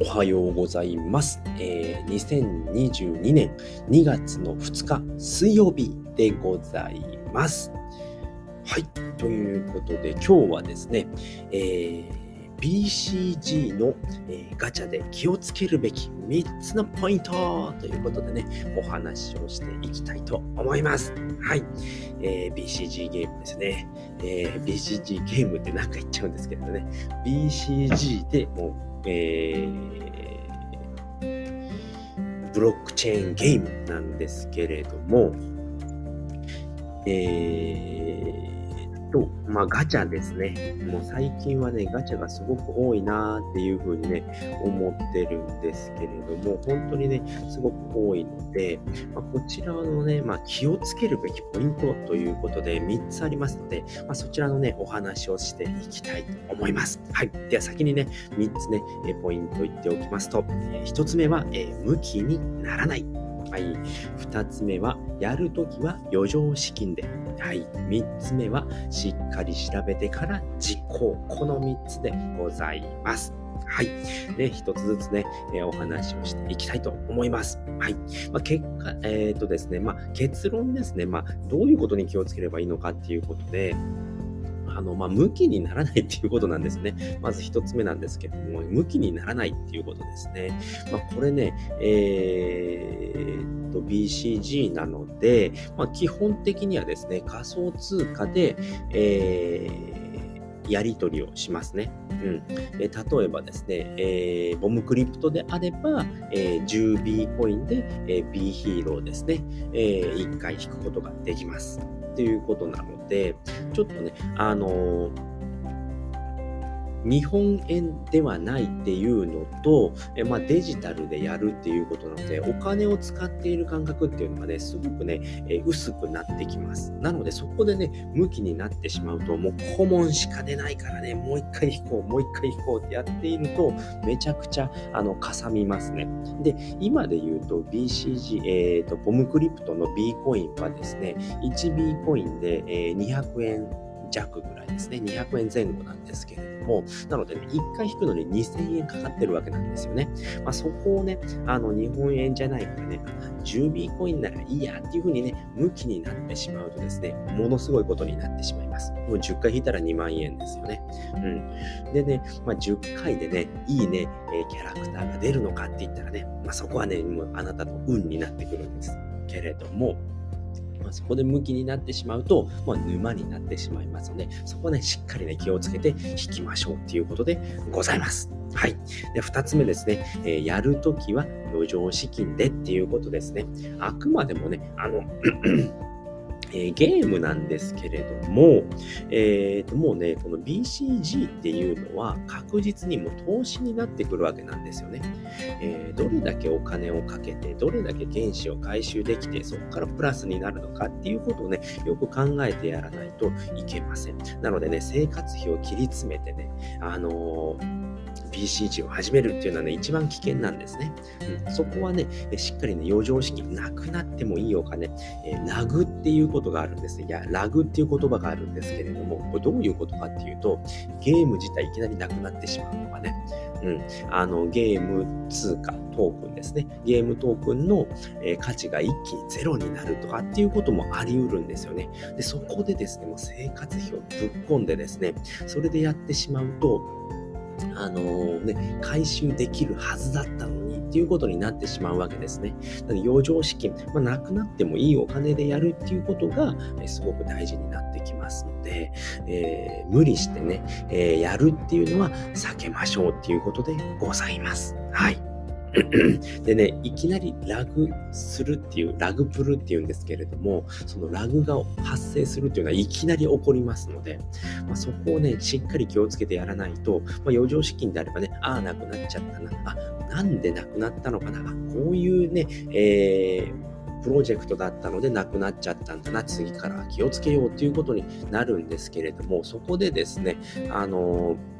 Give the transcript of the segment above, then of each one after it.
おはようございます。えー、2022年2月の2日水曜日でございます。はい。ということで今日はですね、えー BCG の、えーガチャで気をつけるべき3つのポイントということでね、お話をしていきたいと思います。はい。えー BCG ゲームですね。えー BCG ゲームって何か言っちゃうんですけどね。BCG でもう、えーブロックチェーンゲームなんですけれども、えーと、まあガチャですね。もう最近はね、ガチャがすごく多いなーっていうふうにね、思ってるんですけれども、本当にね、すごく多いので、まあ、こちらのね、まあ、気をつけるべきポイントということで3つありますので、まあ、そちらのね、お話をしていきたいと思います。はい。では先にね、3つね、ポイント言っておきますと、1つ目は、えー向きにならない。はい。2つ目は、やるときは余剰資金で。はい。3つ目は、しっかり調べてから実行。この3つでございます。はい。ね、一つずつね、えーお話をしていきたいと思います。はい。まあ、結果、えっ、とですね、まあ、結論ですね、まあ、どういうことに気をつければいいのかっていうことで、あの、まあ、向きにならないっていうことなんですね。まず一つ目なんですけども、向きにならないっていうことですね。まあ、これね、えーと、BCG なので、まあ、基本的にはですね、仮想通貨で、えーやり取りをしますね。うん。えー例えばですね、えーボムクリプトであれば、えー 10B コインで、えー B ヒーローですね、え1回引くことができます。っていうことなので、ちょっとね、あのー日本円ではないっていうのと、えまあ、デジタルでやるっていうことなので、お金を使っている感覚っていうのがね、すごくね、え薄くなってきます。なので、そこでね、向きになってしまうと、もう顧問しか出ないからね、もう一回引こう、もう一回引こうってやっていると、めちゃくちゃ、あの、かさみますね。で、今で言うと BCG、えっ、と、ボムクリプトの B コインはですね、1B コインで、えー200円弱ぐらいですね。200円前後なんですけれども、なのでね、1回引くのに2000円かかってるわけなんですよね。まあ、そこをね、あの、日本円じゃないからね、10B コインならいいやっていう風にね、向きになってしまうとですね、ものすごいことになってしまいます。もう10回引いたら2万円ですよね。うん。でね、まあ、10回でね、いいね、えーキャラクターが出るのかって言ったらね、まあ、そこはね、もうあなたの運になってくるんですけれども、まあ、そこで向きになってしまうと、まあ、沼になってしまいますので、そこはね、しっかりね、気をつけて引きましょうっていうことでございます。はい。で、二つ目ですね、えーやるときは余剰資金でっていうことですね。あくまでもね、あの、えゲームなんですけれども、えーと、もうね、この BCG っていうのは確実にもう投資になってくるわけなんですよね。えーどれだけお金をかけて、どれだけ原資を回収できて、そこからプラスになるのかっていうことをね、よく考えてやらないといけません。なのでね、生活費を切り詰めてね、あのー BCG を始めるっていうのはね、一番危険なんですね。うん、そこはね、しっかりね、余剰資金、なくなってもいいお金、えーラグっていうことがあるんです。いや、ラグっていう言葉があるんですけれども、これどういうことかっていうと、ゲーム自体いきなりなくなってしまうのがね、うん、あの、ゲーム通貨、トークンですね。ゲームトークンの、えー価値が一気にゼロになるとかっていうこともあり得るんですよね。で、そこでですね、もう生活費をぶっ込んでですね、それでやってしまうと、あのね、回収できるはずだったのにっていうことになってしまうわけですね。なので余剰資金、まあ、なくなってもいいお金でやるっていうことが、えすごく大事になってきますので、えー無理してね、えーやるっていうのは避けましょうっていうことでございます。はい。でね、いきなりラグするっていう、ラグプルっていうんですけれども、そのラグが発生するっていうのはいきなり起こりますので、まあ、そこをね、しっかり気をつけてやらないと、まあ、余剰資金であればね、ああ、なくなっちゃったな、あ、なんでなくなったのかな、あこういうね、えープロジェクトだったのでなくなっちゃったんだな、次から気をつけようっていうことになるんですけれども、そこでですね、あのー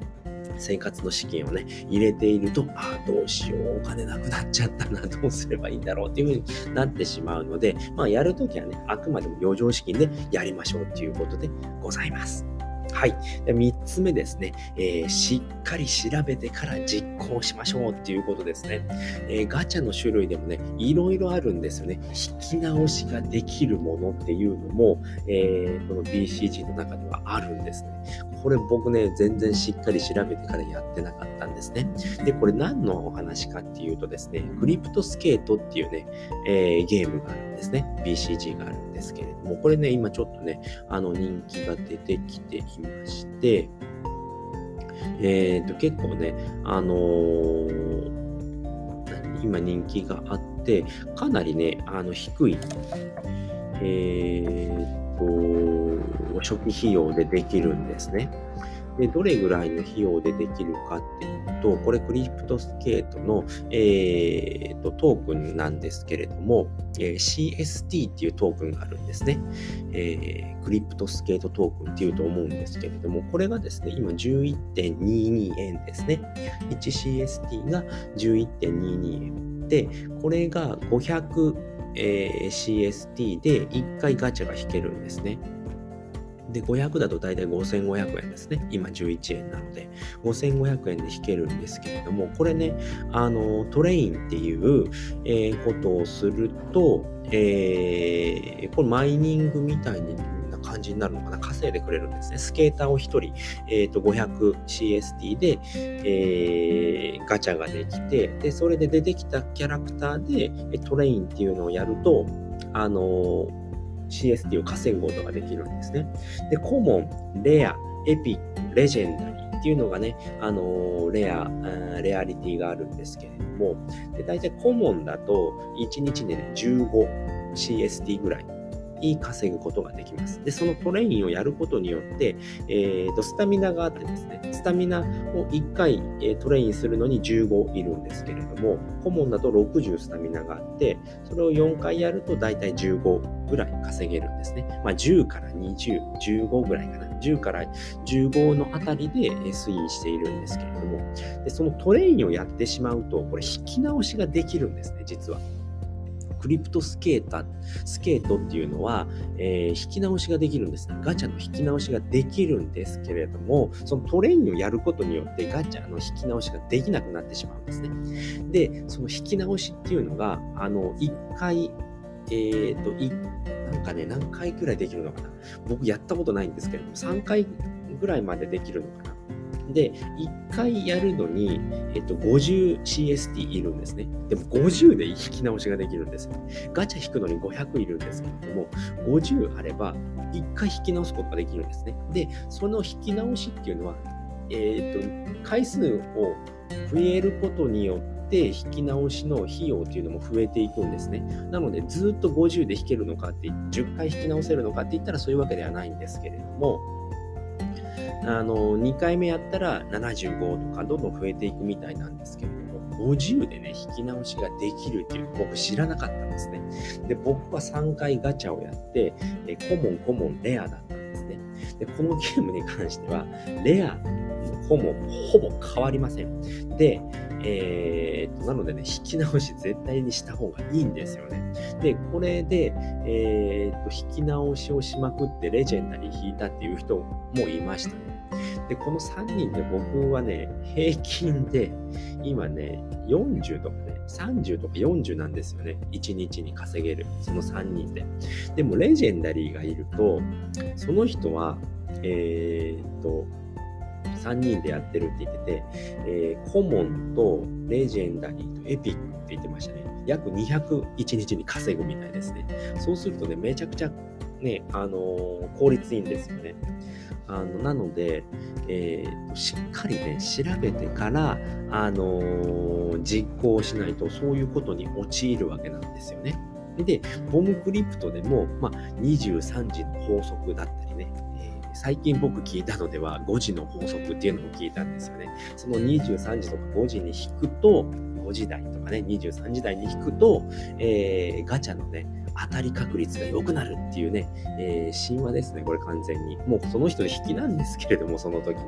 生活の資金をね、入れていると、ああ、どうしよう、お金なくなっちゃったな、どうすればいいんだろうっていうふうになってしまうので、まあ、やるときはね、あくまでも余剰資金でやりましょうっていうことでございます。はい。で3つ目ですね、えー、しっかり調べてから実行しましょうっていうことですね。えー、ガチャの種類でもね、いろいろあるんですよね。引き直しができるものっていうのも、えー、この BCG の中ではあるんですね。これ僕ね、全然しっかり調べてからやってなかったんですね。で、これ何のお話かっていうとですね、クリプトスケートっていうね、えー、ゲームがあるんですね。BCG があるんですけれども、これね、今ちょっとね、あの人気が出てきていまして、えっ、ー、と、結構ね、あのー今人気があって、かなりね、あの低い、えー、と、初期費用でできるんですね。で、どれぐらいの費用でできるかっていうと、これクリプトスケートの、えーと、トークンなんですけれども、えー、CST っていうトークンがあるんですね、えー、クリプトスケートトークンっていうと思うんですけれども、これがですね、今11.22円ですね。1CST が11.22円。で、これが500、えー、CST で1回ガチャが引けるんですね。で、500だと大体5500円ですね。今11円なので、5500円で引けるんですけれども、これね、あの、トレインっていう、えー、ことをすると、えー、これマイニングみたいな感じになるのかな稼いでくれるんですね。スケーターを1人、えーと、500CST で、えー、ガチャができて、で、それで出てきたキャラクターでトレインっていうのをやると、あのー CST を稼ぐことができるんですね。で、コモン、レア、エピック、レジェンダリーっていうのがね、あのー、レア、レアリティがあるんですけれども、で大体コモンだと1日でね、15 CST ぐらいい稼ぐことができます。で、そのトレインをやることによって、えーと、スタミナがあってですね、スタミナを1回、えトレインするのに15いるんですけれども、コモンだと60スタミナがあって、それを4回やると大体15ぐらい稼げるんですね。まあ、10から20、15ぐらいかな。10から15のあたりで推移しているんですけれども、でそのトレインをやってしまうと、これ引き直しができるんですね、実は。クリプトスケーター、スケートっていうのは、えー、引き直しができるんですね。ガチャの引き直しができるんですけれども、そのトレインをやることによってガチャの引き直しができなくなってしまうんですね。で、その引き直しっていうのが、あの、1回、えっ、ー、と、い、なんかね、何回くらいできるのかな。僕やったことないんですけれども、3回ぐらいまでできるのかな。で、1回やるのに、えっと、50CST いるんですね。でも50で引き直しができるんですよ。ガチャ引くのに500いるんですけれども、50あれば1回引き直すことができるんですね。で、その引き直しっていうのは、えっと、回数を増えることによって、引き直しの費用っていうのも増えていくんですね。なので、ずっと50で引けるのかって、10回引き直せるのかって言ったらそういうわけではないんですけれども、あの、2回目やったら75とかどんどん増えていくみたいなんですけれども、50でね、引き直しができるっていう僕知らなかったんですね。で、僕は3回ガチャをやって、えコモン、コモン、レアだったんですね。で、このゲームに関しては、レア、コモン、ほぼ変わりません。で、えー、となのでね、引き直し絶対にした方がいいんですよね。で、これで、えー、と引き直しをしまくってレジェンダリー引いたっていう人もいましたね。で、この3人で僕はね、平均で、今ね、40とかね、30とか40なんですよね。1日に稼げる。その3人で。でも、レジェンダリーがいると、その人は、えー、っと、3人でやってるって言ってて、えー、コモンとレジェンダリーとエピックって言ってましたね。約201日に稼ぐみたいですね。そうするとね、めちゃくちゃね、あのー、効率いいんですよね。あのなので、えー、しっかりね、調べてから、あのー、実行しないと、そういうことに陥るわけなんですよね。で、ボムクリプトでも、まあ、23時の法則だったりね、え、最近僕聞いたのでは5時の法則っていうのも聞いたんですよね。その23時とか5時に引くと、5時台とかね、23時台に引くと、えー、ガチャのね、当たり確率が良くなるっていうね、えー、神話ですね、これ完全に。もうその人の引きなんですけれども、その時の。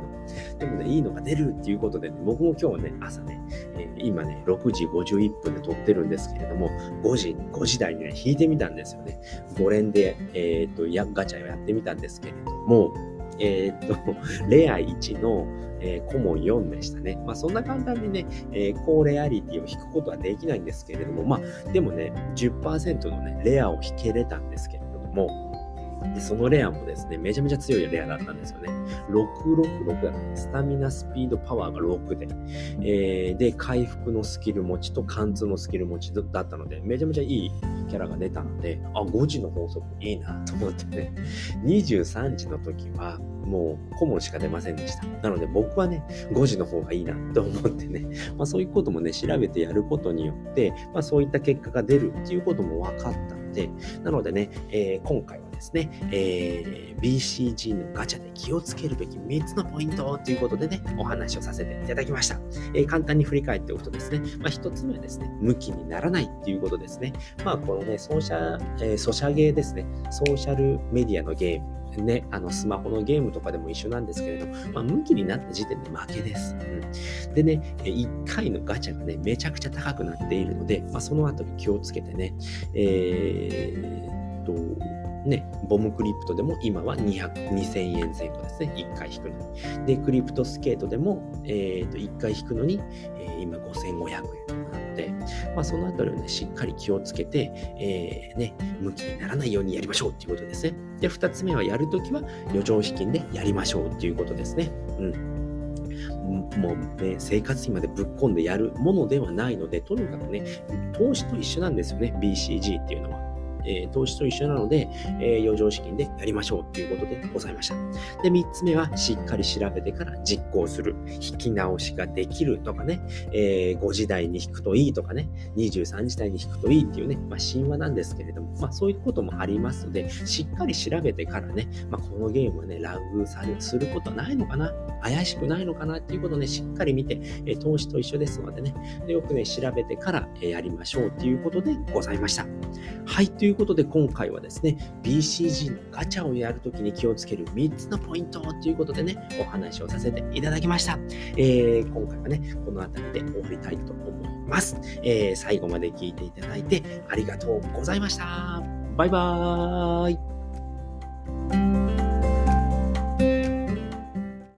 でもね、いいのが出るっていうことでね、僕も今日ね、朝ね、えー、今ね、6時51分で撮ってるんですけれども、5時、5時台にね、引いてみたんですよね。5連で、えっ、と、ガチャをやってみたんですけれども、えー、っと、レア1の、えー、コモン4でしたね。まあそんな簡単にね、えー、高レアリティを引くことはできないんですけれども、まあでもね、10%のね、レアを引けれたんですけれども、で、そのレアもですね、めちゃめちゃ強いレアだったんですよね。666だった。スタミナ、スピード、パワーが6で。えー、で、回復のスキル持ちと貫通のスキル持ちだったので、めちゃめちゃいいキャラが出たので、あ、5時の法則いいなと思ってね。23時の時は、もう顧問しか出ませんでした。なので僕はね、5時の方がいいなと思ってね、まあそういうこともね、調べてやることによって、まあそういった結果が出るっていうことも分かったので、なのでね、えー、今回はですね、えー、BCG のガチャで気をつけるべき3つのポイントということでね、お話をさせていただきました。えー、簡単に振り返っておくとですね、まあ、1つ目はですね、向きにならないっていうことですね。まあ、このね、ソーシャ、えー、ソシャゲーですね、ソーシャルメディアのゲーム、ね、あのスマホのゲームとかでも一緒なんですけれど、まあ、向きになった時点で負けです。うん、でね、1回のガチャがね、めちゃくちゃ高くなっているので、まあ、そのあたり気をつけてね、えー、っと、ね、ボムクリプトでも今は200 2000円前後ですね。1回引くのに。で、クリプトスケートでも、えー、と1回引くのに、えー、今5500円、まあ、そのあたりをね、しっかり気をつけて、えー、ね、向きにならないようにやりましょうっていうことですね。で、2つ目はやるときは余剰資金でやりましょうっていうことですね。うん。もうね、生活費までぶっ込んでやるものではないので、とにかくね、投資と一緒なんですよね、BCG っていうのは。えー、投資と一緒なので、えー、余剰資金でやりましょうということでございました。で、3つ目は、しっかり調べてから実行する。引き直しができるとかね、えー、5時台に引くといいとかね、23時台に引くといいっていうね、まあ、神話なんですけれども、まあ、そういうこともありますので、しっかり調べてからね、まあ、このゲームはね、ラグされすることないのかな。怪しくないのかなっていうことをね、しっかり見て、え投資と一緒ですのでね、でよくね、調べてから、えやりましょうっていうことでございました。はい、ということで今回はですね、BCG のガチャをやるときに気をつける3つのポイントということでね、お話をさせていただきました。えー、今回はね、この辺りで終わりたいと思います。えー、最後まで聞いていただいてありがとうございました。バイバーイ。